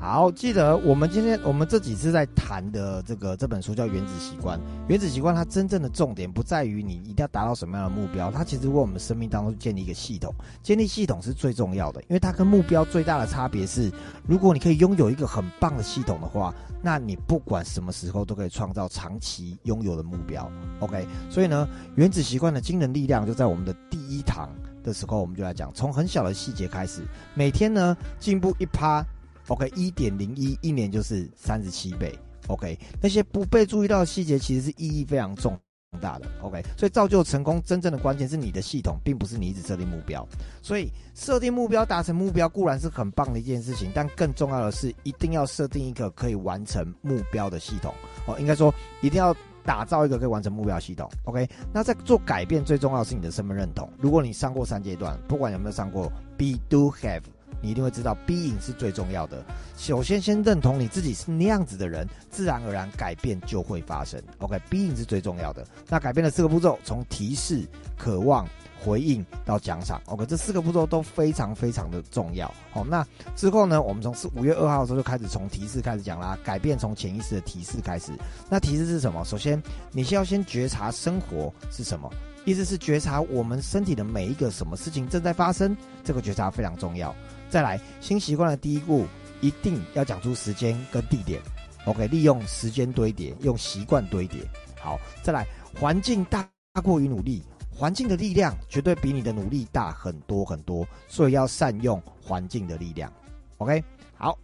好，记得我们今天我们这几次在谈的这个这本书叫《原子习惯》。原子习惯它真正的重点不在于你一定要达到什么样的目标，它其实为我们生命当中建立一个系统。建立系统是最重要的，因为它跟目标最大的差别是，如果你可以拥有一个很棒的系统的话，那你不管什么时候都可以创造长期拥有的目标。OK，所以呢，原子习惯的惊人力量就在我们的第一堂的时候，我们就来讲，从很小的细节开始，每天呢进步一趴。OK，一点零一，一年就是三十七倍。OK，那些不被注意到的细节，其实是意义非常重大的。OK，所以造就成功真正的关键是你的系统，并不是你一直设定目标。所以设定目标、达成目标固然是很棒的一件事情，但更重要的是一定要设定一个可以完成目标的系统。哦，应该说一定要打造一个可以完成目标的系统。OK，那在做改变最重要的是你的身份认同。如果你上过三阶段，不管有没有上过，Be Do Have。你一定会知道，B 影是最重要的。首先，先认同你自己是那样子的人，自然而然改变就会发生。OK，B 影是最重要的。那改变的四个步骤，从提示、渴望、回应到奖赏。OK，这四个步骤都非常非常的重要。好，那之后呢，我们从四五月二号的时候就开始从提示开始讲啦。改变从潜意识的提示开始。那提示是什么？首先，你先要先觉察生活是什么，意思是觉察我们身体的每一个什么事情正在发生。这个觉察非常重要。再来，新习惯的第一步，一定要讲出时间跟地点。OK，利用时间堆叠，用习惯堆叠。好，再来，环境大过于努力，环境的力量绝对比你的努力大很多很多，所以要善用环境的力量。OK，好，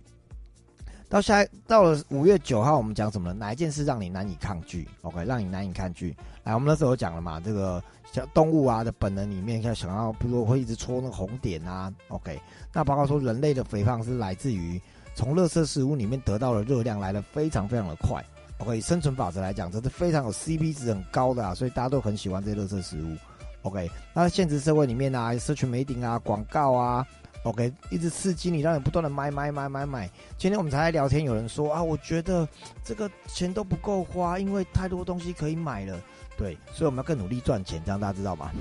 到下到了五月九号，我们讲什么？哪一件事让你难以抗拒？OK，让你难以抗拒。来，我们那时候讲了嘛，这个。像动物啊的本能里面，要想要，比如说会一直戳那个红点啊。OK，那包括说人类的肥胖是来自于从垃圾食物里面得到的热量来的非常非常的快。OK，生存法则来讲，这是非常有 CP 值很高的啊，所以大家都很喜欢这些垃圾食物。OK，那现实社会里面啊，社群媒体啊，广告啊，OK，一直刺激你，让你不断的买买买买买。今天我们才在聊天，有人说啊，我觉得这个钱都不够花，因为太多东西可以买了。对，所以我们要更努力赚钱，这样大家知道吗？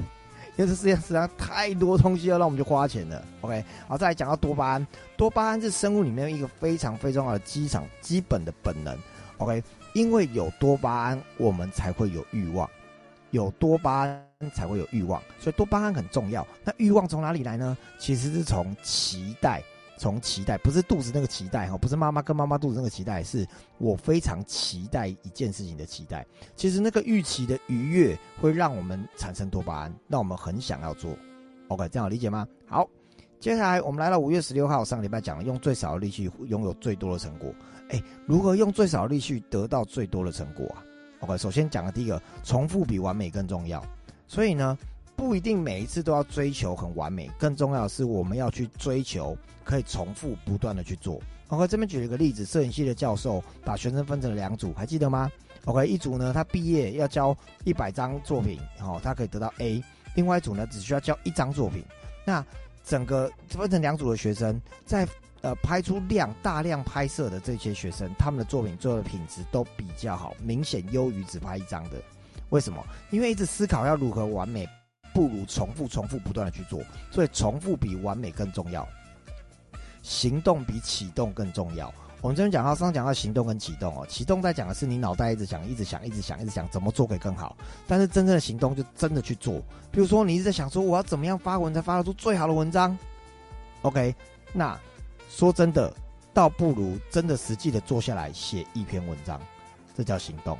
因为这世界上太多东西要让我们去花钱了。OK，好，再来讲到多巴胺，多巴胺是生物里面一个非常非常重要的机场基本的本能。OK，因为有多巴胺，我们才会有欲望，有多巴胺才会有欲望，所以多巴胺很重要。那欲望从哪里来呢？其实是从期待。从期待不是肚子那个期待哈，不是妈妈跟妈妈肚子那个期待，是我非常期待一件事情的期待。其实那个预期的愉悦会让我们产生多巴胺，让我们很想要做。OK，这样理解吗？好，接下来我们来到五月十六号，上个礼拜讲了用最少的力气拥有最多的成果。哎，如何用最少的力气得到最多的成果啊？OK，首先讲的第一个，重复比完美更重要。所以呢。不一定每一次都要追求很完美，更重要的是我们要去追求可以重复不断的去做。OK，这边举了一个例子，摄影系的教授把学生分成了两组，还记得吗？OK，一组呢他毕业要交一百张作品，哦，他可以得到 A；另外一组呢只需要交一张作品。那整个分成两组的学生，在呃拍出量大量拍摄的这些学生，他们的作品最后的品质都比较好，明显优于只拍一张的。为什么？因为一直思考要如何完美。不如重复、重复、不断的去做，所以重复比完美更重要，行动比启动更重要。我们这边讲到，上讲到行动跟启动哦，启动在讲的是你脑袋一直想、一直想、一直想、一直想怎么做可以更好，但是真正的行动就真的去做。比如说，你一直在想说我要怎么样发文才发得出最好的文章，OK？那说真的，倒不如真的实际的坐下来写一篇文章，这叫行动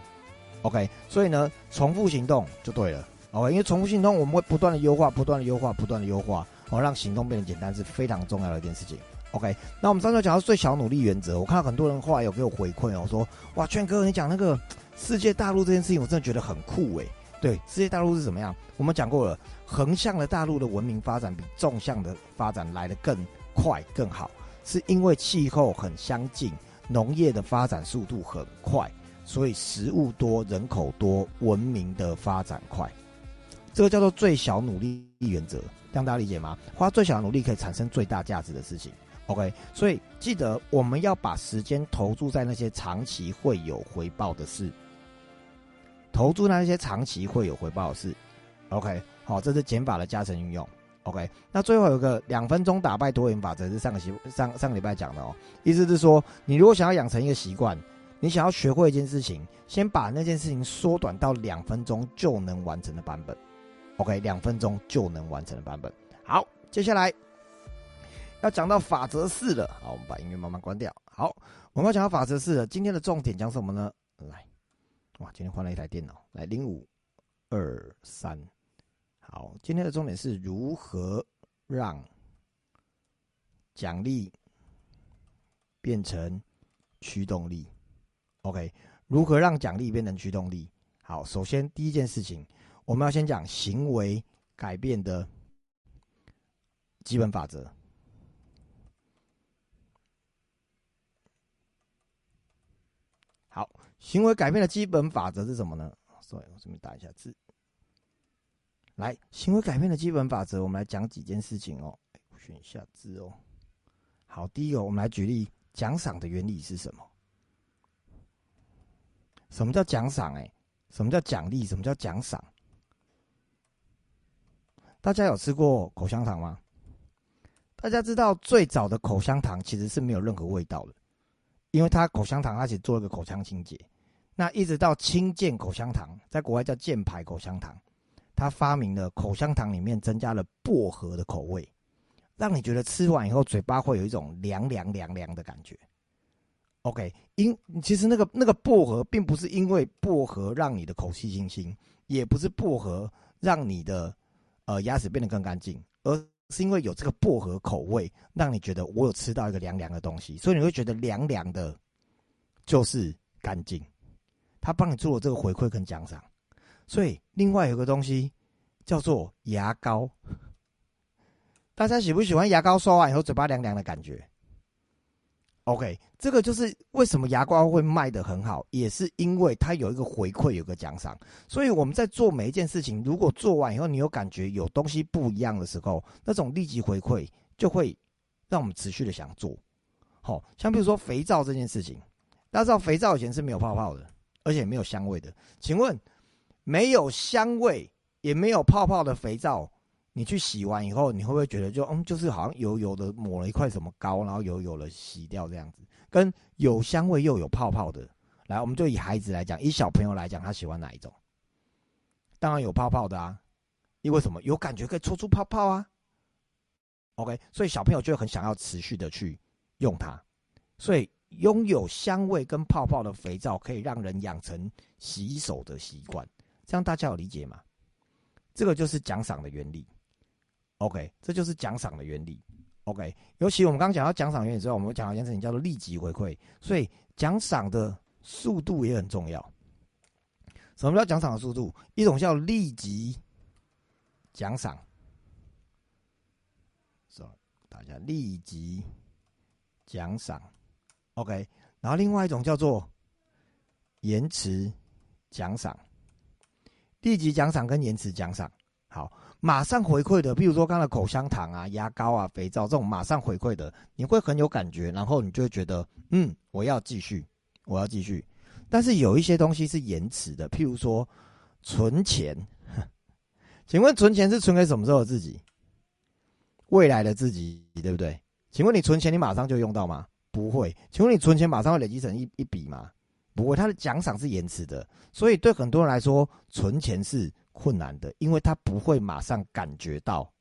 ，OK？所以呢，重复行动就对了。OK，，因为重复行动，我们会不断的优化，不断的优化，不断的优化，哦，让行动变得简单是非常重要的一件事情。OK，那我们上次讲到最小努力原则，我看到很多人后来有给我回馈哦，说哇，圈哥你讲那个世界大陆这件事情，我真的觉得很酷诶。对，世界大陆是怎么样？我们讲过了，横向的大陆的文明发展比纵向的发展来得更快更好，是因为气候很相近，农业的发展速度很快，所以食物多，人口多，文明的发展快。这个叫做最小努力原则，让大家理解吗？花最小的努力可以产生最大价值的事情。OK，所以记得我们要把时间投注在那些长期会有回报的事，投注那些长期会有回报的事。OK，好，这是减法的加成运用。OK，那最后有个两分钟打败多元法则，是上个习上上个礼拜讲的哦。意思是说，你如果想要养成一个习惯，你想要学会一件事情，先把那件事情缩短到两分钟就能完成的版本。OK，两分钟就能完成的版本。好，接下来要讲到法则四了。好，我们把音乐慢慢关掉。好，我们要讲到法则四了。今天的重点讲什么呢？来，哇，今天换了一台电脑。来，零五二三。好，今天的重点是如何让奖励变成驱动力。OK，如何让奖励变成驱动力？好，首先第一件事情，我们要先讲行为改变的基本法则。好，行为改变的基本法则是什么呢？所以我这边打一下字。来，行为改变的基本法则，我们来讲几件事情哦。选一下字哦。好，第一个，我们来举例，奖赏的原理是什么？什么叫奖赏？哎，什么叫奖励？什么叫奖赏？大家有吃过口香糖吗？大家知道最早的口香糖其实是没有任何味道的，因为它口香糖它只做一个口腔清洁。那一直到清健口香糖，在国外叫健牌口香糖。他发明了口香糖里面增加了薄荷的口味，让你觉得吃完以后嘴巴会有一种凉凉凉凉的感觉。OK，因其实那个那个薄荷并不是因为薄荷让你的口气清新，也不是薄荷让你的呃牙齿变得更干净，而是因为有这个薄荷口味，让你觉得我有吃到一个凉凉的东西，所以你会觉得凉凉的，就是干净。他帮你做了这个回馈跟奖赏。所以，另外有个东西叫做牙膏。大家喜不喜欢牙膏刷完以后嘴巴凉凉的感觉？OK，这个就是为什么牙膏会卖的很好，也是因为它有一个回馈，有个奖赏。所以我们在做每一件事情，如果做完以后你有感觉有东西不一样的时候，那种立即回馈就会让我们持续的想做。好，像比如说肥皂这件事情，大家知道肥皂以前是没有泡泡的，而且没有香味的，请问？没有香味，也没有泡泡的肥皂，你去洗完以后，你会不会觉得就嗯，就是好像油油的抹了一块什么膏，然后油油的洗掉这样子？跟有香味又有泡泡的，来，我们就以孩子来讲，以小朋友来讲，他喜欢哪一种？当然有泡泡的啊，因为什么？有感觉可以搓出泡泡啊。OK，所以小朋友就很想要持续的去用它，所以拥有香味跟泡泡的肥皂可以让人养成洗手的习惯。这样大家有理解吗？这个就是奖赏的原理。OK，这就是奖赏的原理。OK，尤其我们刚刚讲到奖赏原理之后，我们讲到一件事情叫做立即回馈，所以奖赏的速度也很重要。什么叫奖赏的速度？一种叫立即奖赏，是大家立即奖赏。OK，然后另外一种叫做延迟奖赏。立即奖赏跟延迟奖赏，好，马上回馈的，比如说刚才口香糖啊、牙膏啊、肥皂这种马上回馈的，你会很有感觉，然后你就会觉得，嗯，我要继续，我要继续。但是有一些东西是延迟的，譬如说存钱，请问存钱是存给什么时候的自己？未来的自己，对不对？请问你存钱，你马上就用到吗？不会。请问你存钱马上会累积成一一笔吗？不过，他的奖赏是延迟的，所以对很多人来说，存钱是困难的，因为他不会马上感觉到。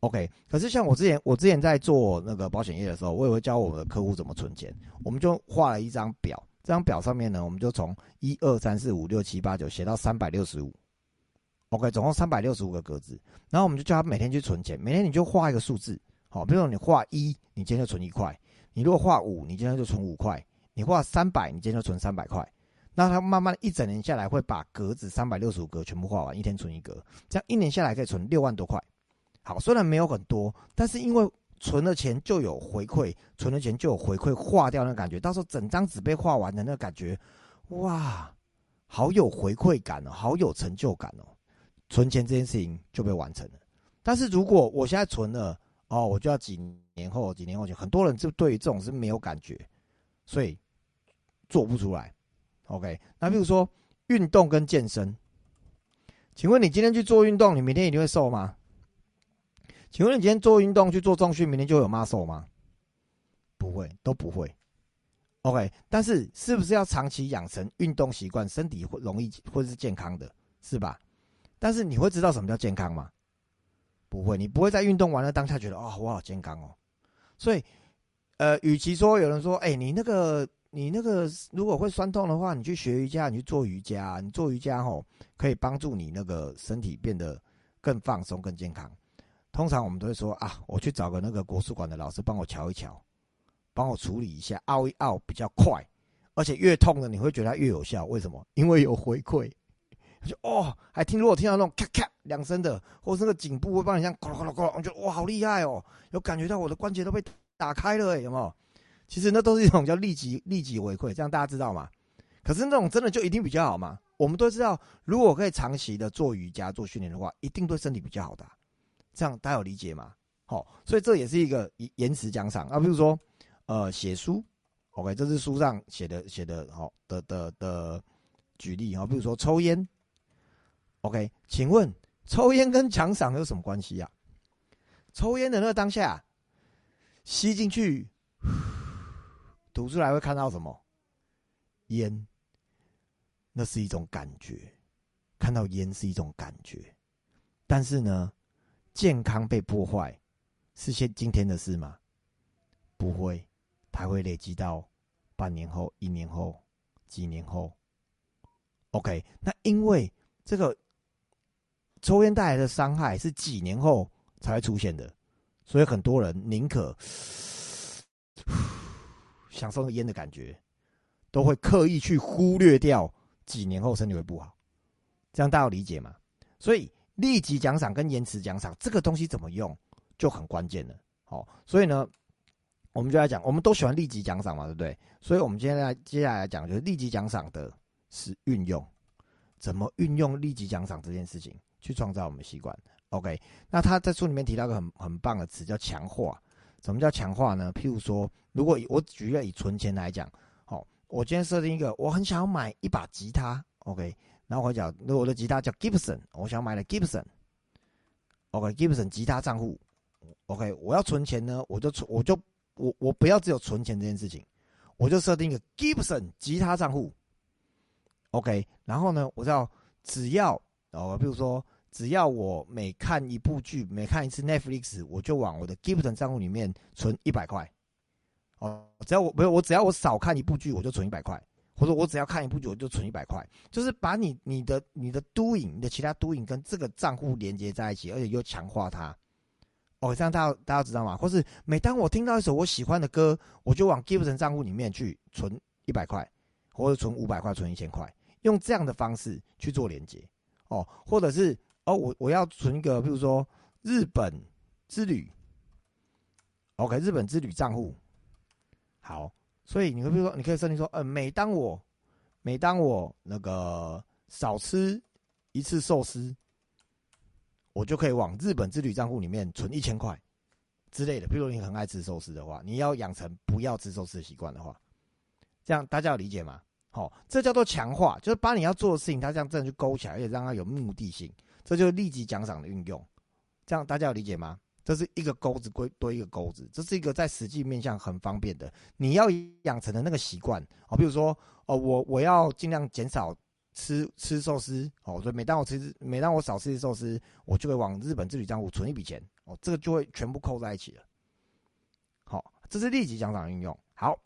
OK，可是像我之前，我之前在做那个保险业的时候，我也会教我的客户怎么存钱。我们就画了一张表，这张表上面呢，我们就从一二三四五六七八九写到三百六十五。OK，总共三百六十五个格子，然后我们就叫他每天去存钱，每天你就画一个数字，好，比如说你画一，你今天就存一块；你如果画五，你今天就存五块。你画三百，你今天就存三百块，那他慢慢一整年下来会把格子三百六十五格全部画完，一天存一格，这样一年下来可以存六万多块。好，虽然没有很多，但是因为存了钱就有回馈，存了钱就有回馈，画掉那感觉，到时候整张纸被画完的那感觉，哇，好有回馈感哦，好有成就感哦，存钱这件事情就被完成了。但是如果我现在存了，哦，我就要几年后、几年后就，很多人就对于这种是没有感觉，所以。做不出来，OK？那比如说运动跟健身，请问你今天去做运动，你明天一定会瘦吗？请问你今天做运动去做重训，明天就有 muscle 吗？不会，都不会。OK，但是是不是要长期养成运动习惯，身体会容易或是健康的，是吧？但是你会知道什么叫健康吗？不会，你不会在运动完了当下觉得哦，我好健康哦。所以，呃，与其说有人说，哎，你那个你那个如果会酸痛的话，你去学瑜伽，你去做瑜伽，你做瑜伽吼可以帮助你那个身体变得更放松、更健康。通常我们都会说啊，我去找个那个国术馆的老师帮我瞧一瞧。帮我处理一下，凹一凹比较快，而且越痛的你会觉得越有效。为什么？因为有回馈。就哦，还听如果听到那种咔咔两声的，或是那个颈部会帮你像咕噜咕噜咕噜，我觉得哇好厉害哦，有感觉到我的关节都被打开了，有没有？其实那都是一种叫立即 立即回馈，这样大家知道吗？可是那种真的就一定比较好吗？我们都知道，如果可以长期的做瑜伽做训练的话，一定对身体比较好的。这样大家有理解吗？好，所以这也是一个延延迟奖赏啊，比如说。呃，写书，OK，这是书上写的写的，好，的的的举例哈，比如说抽烟，OK，请问抽烟跟奖赏有什么关系呀？抽烟的那个当下，吸进去，吐出来会看到什么？烟，那是一种感觉，看到烟是一种感觉，但是呢，健康被破坏是现今天的事吗？不会。它会累积到半年后、一年后、几年后。OK，那因为这个抽烟带来的伤害是几年后才会出现的，所以很多人宁可享受烟的感觉，都会刻意去忽略掉几年后身体会不好。这样大家理解吗？所以立即奖赏跟延迟奖赏这个东西怎么用就很关键了。好，所以呢。我们就来讲，我们都喜欢立即奖赏嘛，对不对？所以，我们今天来接下来讲，就是立即奖赏的是运用，怎么运用立即奖赏这件事情去创造我们习惯。OK，那他在书里面提到个很很棒的词，叫强化。什么叫强化呢？譬如说，如果我举个以存钱来讲，好，我今天设定一个，我很想要买一把吉他，OK，然后我讲，那我的吉他叫 Gibson，我想买了 Gibson，OK，Gibson 吉他账户，OK，我要存钱呢，我就存，我就。我我不要只有存钱这件事情，我就设定一个 Gibson 吉他账户，OK，然后呢，我知道只要哦，比如说只要我每看一部剧，每看一次 Netflix，我就往我的 Gibson 账户里面存一百块，哦，只要我没有我只要我少看一部剧，我就存一百块，或者我只要看一部剧，我就存一百块，就是把你你的你的 Doing 你的其他 Doing 跟这个账户连接在一起，而且又强化它。哦，这样大家大家知道吗？或是每当我听到一首我喜欢的歌，我就往 Gibson 账户里面去存一百块，或者存五百块、存一千块，用这样的方式去做连接。哦，或者是哦，我我要存一个，比如说日本之旅，OK，日本之旅账户。好，所以你会比如说，你可以设定说，呃，每当我每当我那个少吃一次寿司。我就可以往日本之旅账户里面存一千块之类的。比如你很爱吃寿司的话，你要养成不要吃寿司的习惯的话，这样大家有理解吗？好，这叫做强化，就是把你要做的事情，它这样真的去勾起来，而且让它有目的性，这就是立即奖赏的运用。这样大家有理解吗？这是一个钩子归多一个钩子，这是一个在实际面向很方便的。你要养成的那个习惯哦，比如说哦，我我要尽量减少。吃吃寿司哦，所以每当我吃，每当我少吃寿司，我就会往日本之旅账户存一笔钱哦，这个就会全部扣在一起了。好，这是立即奖赏运用。好，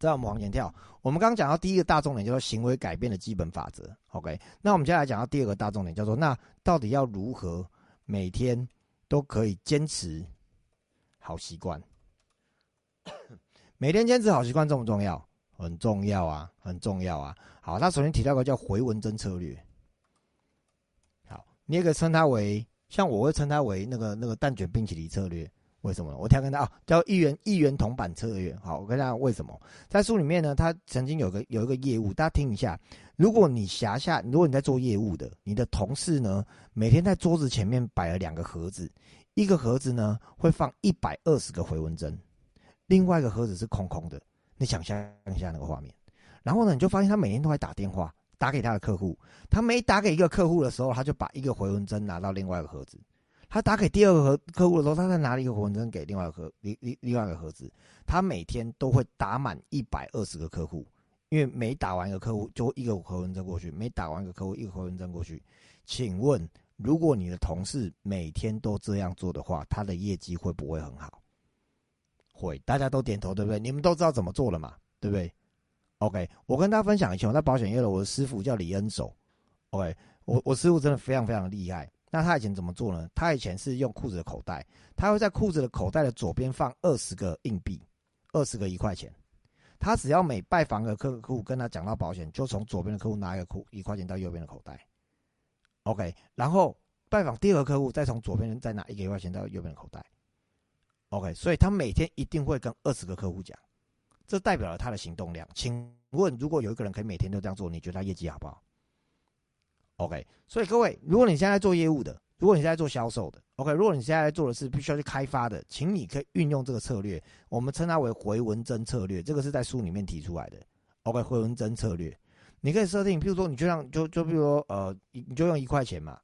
再我们往前跳，我们刚刚讲到第一个大重点叫做行为改变的基本法则。OK，那我们接下来讲到第二个大重点，叫做那到底要如何每天都可以坚持好习惯？每天坚持好习惯重不重要？很重要啊，很重要啊。好，他首先提到个叫回文针策略。好，你也可以称它为，像我会称它为那个那个蛋卷冰淇淋策略。为什么？我跳跟他啊，叫一元一元铜板策略。好，我跟大家为什么？在书里面呢，他曾经有个有一个业务，大家听一下。如果你辖下，如果你在做业务的，你的同事呢，每天在桌子前面摆了两个盒子，一个盒子呢会放一百二十个回文针，另外一个盒子是空空的。你想象一下那个画面。然后呢，你就发现他每天都在打电话打给他的客户。他每打给一个客户的时候，他就把一个回纹针拿到另外一个盒子。他打给第二个客客户的时候，他再拿了一个回纹针给另外一个盒另另另外一个盒子。他每天都会打满一百二十个客户，因为每打完一个客户就一个回纹针过去，每打完一个客户一个回纹针过去。请问，如果你的同事每天都这样做的话，他的业绩会不会很好？会，大家都点头，对不对？你们都知道怎么做了嘛，对不对？OK，我跟大家分享一下，我在保险业的，我的师傅叫李恩守。OK，我我师傅真的非常非常厉害。那他以前怎么做呢？他以前是用裤子的口袋，他会在裤子的口袋的左边放二十个硬币，二十个一块钱。他只要每拜访个客户，跟他讲到保险，就从左边的客户拿一个裤一块钱到右边的口袋。OK，然后拜访第二个客户，再从左边再拿一个一块钱到右边的口袋。OK，所以他每天一定会跟二十个客户讲，这代表了他的行动量。请问，如果有一个人可以每天都这样做，你觉得他业绩好不好？OK，所以各位，如果你现在做业务的，如果你现在做销售的，OK，如果你现在做的是必须要去开发的，请你可以运用这个策略，我们称它为回文针策略，这个是在书里面提出来的。OK，回文针策略，你可以设定，譬如说，你就让就就比如说，呃，你就用一块钱嘛。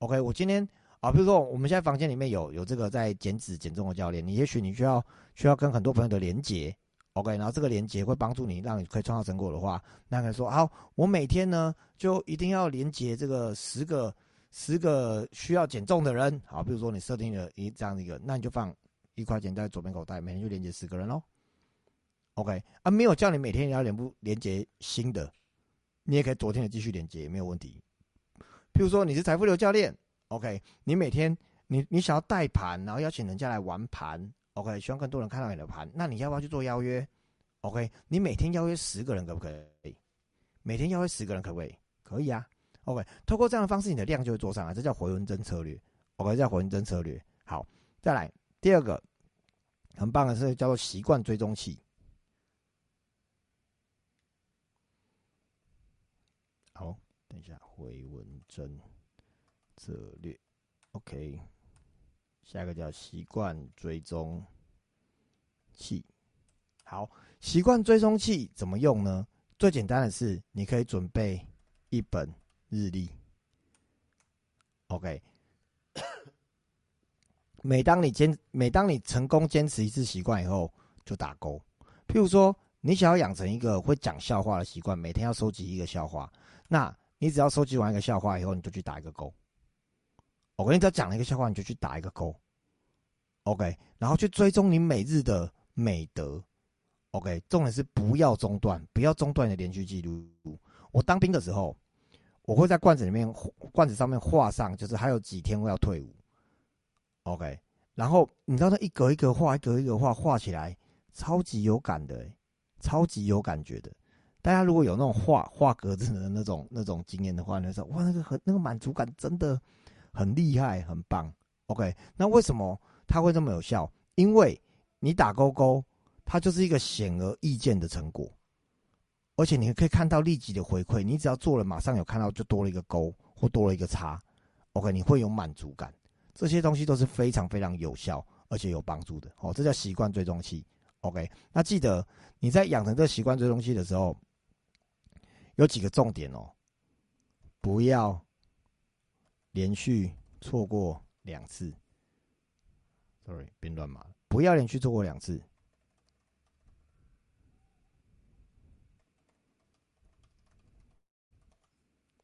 OK，我今天啊，比如说我们现在房间里面有有这个在减脂减重的教练，你也许你需要需要跟很多朋友的连接。OK，然后这个连接会帮助你，让你可以创造成果的话，那可以说好，我每天呢就一定要连接这个十个十个需要减重的人。好，比如说你设定了一这样的一个，那你就放一块钱在左边口袋，每天就连接十个人喽。OK，啊，没有叫你每天要连不连接新的，你也可以昨天的继续连接，也没有问题。譬如说你是财富流教练，OK，你每天你你想要带盘，然后邀请人家来玩盘。OK，希望更多人看到你的盘，那你要不要去做邀约？OK，你每天邀约十个人可不可以？每天邀约十个人可不可以？可以啊。OK，透过这样的方式，你的量就会做上来，这叫回文针策略。OK，叫回文针策略。好，再来第二个，很棒的是叫做习惯追踪器。好，等一下回文针策略。OK。下一个叫习惯追踪器。好，习惯追踪器怎么用呢？最简单的是，你可以准备一本日历。OK，每当你坚，每当你成功坚持一次习惯以后，就打勾。譬如说，你想要养成一个会讲笑话的习惯，每天要收集一个笑话，那你只要收集完一个笑话以后，你就去打一个勾。我跟你只要讲了一个笑话，你就去打一个勾，OK，然后去追踪你每日的美德，OK，重点是不要中断，不要中断你的连续记录。我当兵的时候，我会在罐子里面，罐子上面画上，就是还有几天我要退伍，OK，然后你知道那一格一格画，一格一格画，画起来超级有感的，超级有感觉的。大家如果有那种画画格子的那种那种经验的话，你会说哇，那个很那个满足感真的。很厉害，很棒。OK，那为什么它会这么有效？因为你打勾勾，它就是一个显而易见的成果，而且你可以看到立即的回馈。你只要做了，马上有看到，就多了一个勾或多了一个叉。OK，你会有满足感。这些东西都是非常非常有效而且有帮助的。哦，这叫习惯追踪器。OK，那记得你在养成这习惯追踪器的时候，有几个重点哦，不要。连续错过两次，sorry，别乱码了，不要连续错过两次。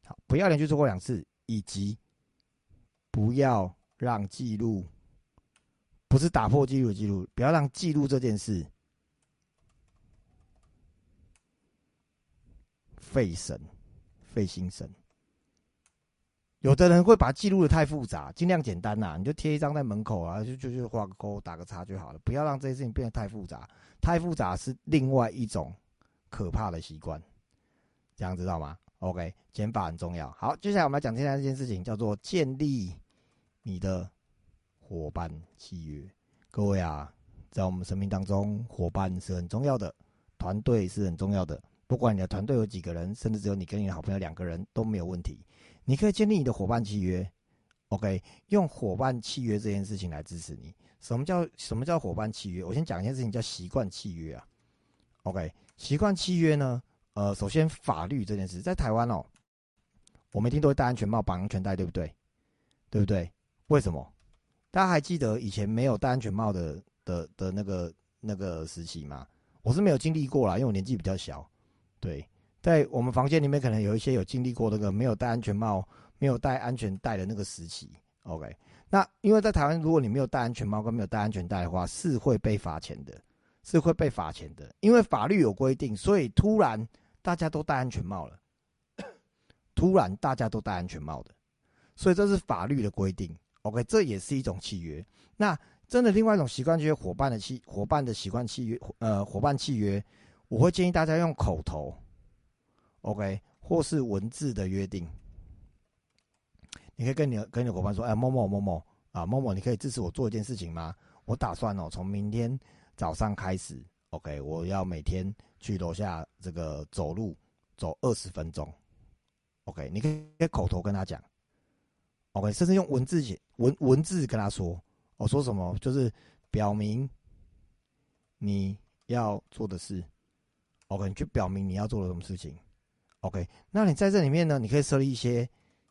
好，不要连续错过两次，以及不要让记录不是打破记录的记录，不要让记录这件事费神、费心神。有的人会把记录的太复杂，尽量简单呐，你就贴一张在门口啊，就就就画个勾，打个叉就好了，不要让这些事情变得太复杂。太复杂是另外一种可怕的习惯，这样知道吗？OK，减法很重要。好，接下来我们来讲接下来这件事情，叫做建立你的伙伴契约。各位啊，在我们生命当中，伙伴是很重要的，团队是很重要的。不管你的团队有几个人，甚至只有你跟你的好朋友两个人都没有问题。你可以建立你的伙伴契约，OK，用伙伴契约这件事情来支持你。什么叫什么叫伙伴契约？我先讲一件事情，叫习惯契约啊。OK，习惯契约呢，呃，首先法律这件事，在台湾哦，我们一定都会戴安全帽、绑安全带，对不对？对不对？为什么？大家还记得以前没有戴安全帽的的的那个那个时期吗？我是没有经历过啦，因为我年纪比较小。对，在我们房间里面可能有一些有经历过那个没有戴安全帽、没有戴安全带的那个时期。OK，那因为在台湾，如果你没有戴安全帽跟没有戴安全带的话，是会被罚钱的，是会被罚钱的。因为法律有规定，所以突然大家都戴安全帽了，突然大家都戴安全帽的，所以这是法律的规定。OK，这也是一种契约。那真的另外一种习惯就是伙伴的契伙伴的习惯契约，呃，伙伴契约，我会建议大家用口头，OK，或是文字的约定。你可以跟你跟你的伙伴说：“哎，某某某某啊，某某，你可以支持我做一件事情吗？我打算哦，从明天早上开始，OK，我要每天去楼下这个走路走二十分钟，OK，你可以口头跟他讲，OK，甚至用文字写文文字跟他说。”我说什么？就是表明你要做的事，OK，你去表明你要做的什么事情，OK。那你在这里面呢，你可以设立一些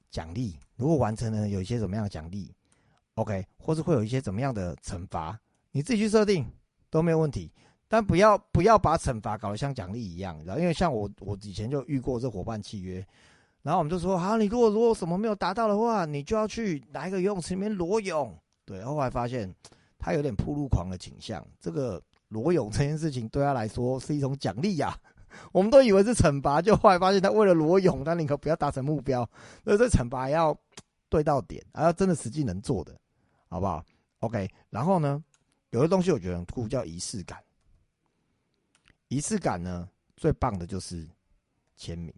奖励，如果完成了，有一些怎么样的奖励，OK，或是会有一些怎么样的惩罚，你自己去设定都没有问题。但不要不要把惩罚搞得像奖励一样，然后因为像我我以前就遇过这伙伴契约，然后我们就说，好，你如果如果什么没有达到的话，你就要去哪一个游泳池里面裸泳。对，后来发现他有点铺路狂的倾向。这个裸泳这件事情对他来说是一种奖励呀。我们都以为是惩罚，就后来发现他为了裸泳，他宁可不要达成目标。所以这惩罚要对到点，还要真的实际能做的，好不好？OK。然后呢，有的东西我觉得很酷，叫仪式感。仪式感呢，最棒的就是签名。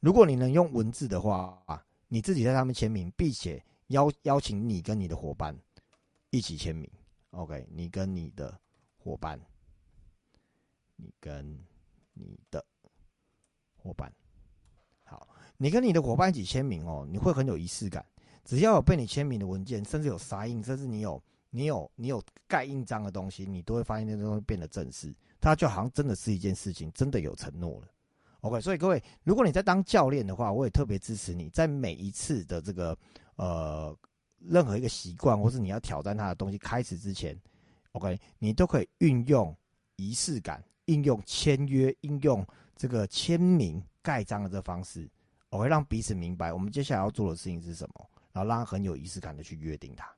如果你能用文字的话啊，你自己在上面签名，并且。邀邀请你跟你的伙伴一起签名，OK？你跟你的伙伴，你跟你的伙伴，好，你跟你的伙伴一起签名哦，你会很有仪式感。只要有被你签名的文件，甚至有沙印，甚至你有你有你有盖印章的东西，你都会发现那东西变得正式，它就好像真的是一件事情，真的有承诺了。OK？所以各位，如果你在当教练的话，我也特别支持你在每一次的这个。呃，任何一个习惯，或是你要挑战他的东西开始之前，OK，你都可以运用仪式感，应用签约，应用这个签名盖章的这方式，我会让彼此明白我们接下来要做的事情是什么，然后让他很有仪式感的去约定它。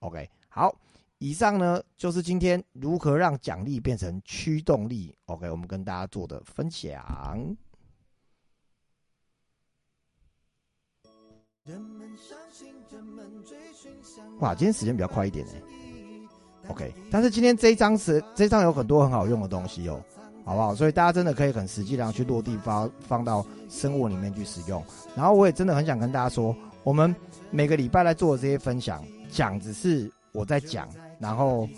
OK，好，以上呢就是今天如何让奖励变成驱动力，OK，我们跟大家做的分享。哇，今天时间比较快一点哎，OK。但是今天这一张是这一张有很多很好用的东西哦，好不好？所以大家真的可以很实际的去落地发放到生活里面去使用。然后我也真的很想跟大家说，我们每个礼拜来做的这些分享，讲只是我在讲，然后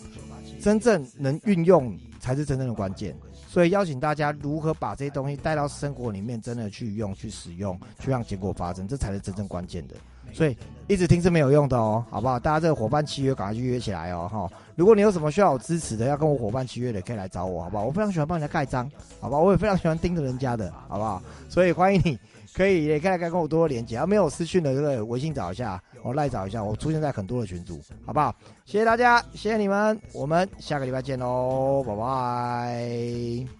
真正能运用才是真正的关键。所以邀请大家如何把这些东西带到生活里面，真的去用、去使用、去让结果发生，这才是真正关键的。所以一直听是没有用的哦，好不好？大家这个伙伴契约赶快去约起来哦，哈！如果你有什么需要我支持的，要跟我伙伴契约的，可以来找我，好不好？我非常喜欢帮人家盖章，好不好？我也非常喜欢盯着人家的，好不好？所以欢迎你，可以也可以来跟我多多连接。要没有私讯的，这个微信找一下，我赖找一下，我出现在很多的群组，好不好？谢谢大家，谢谢你们，我们下个礼拜见喽，拜拜。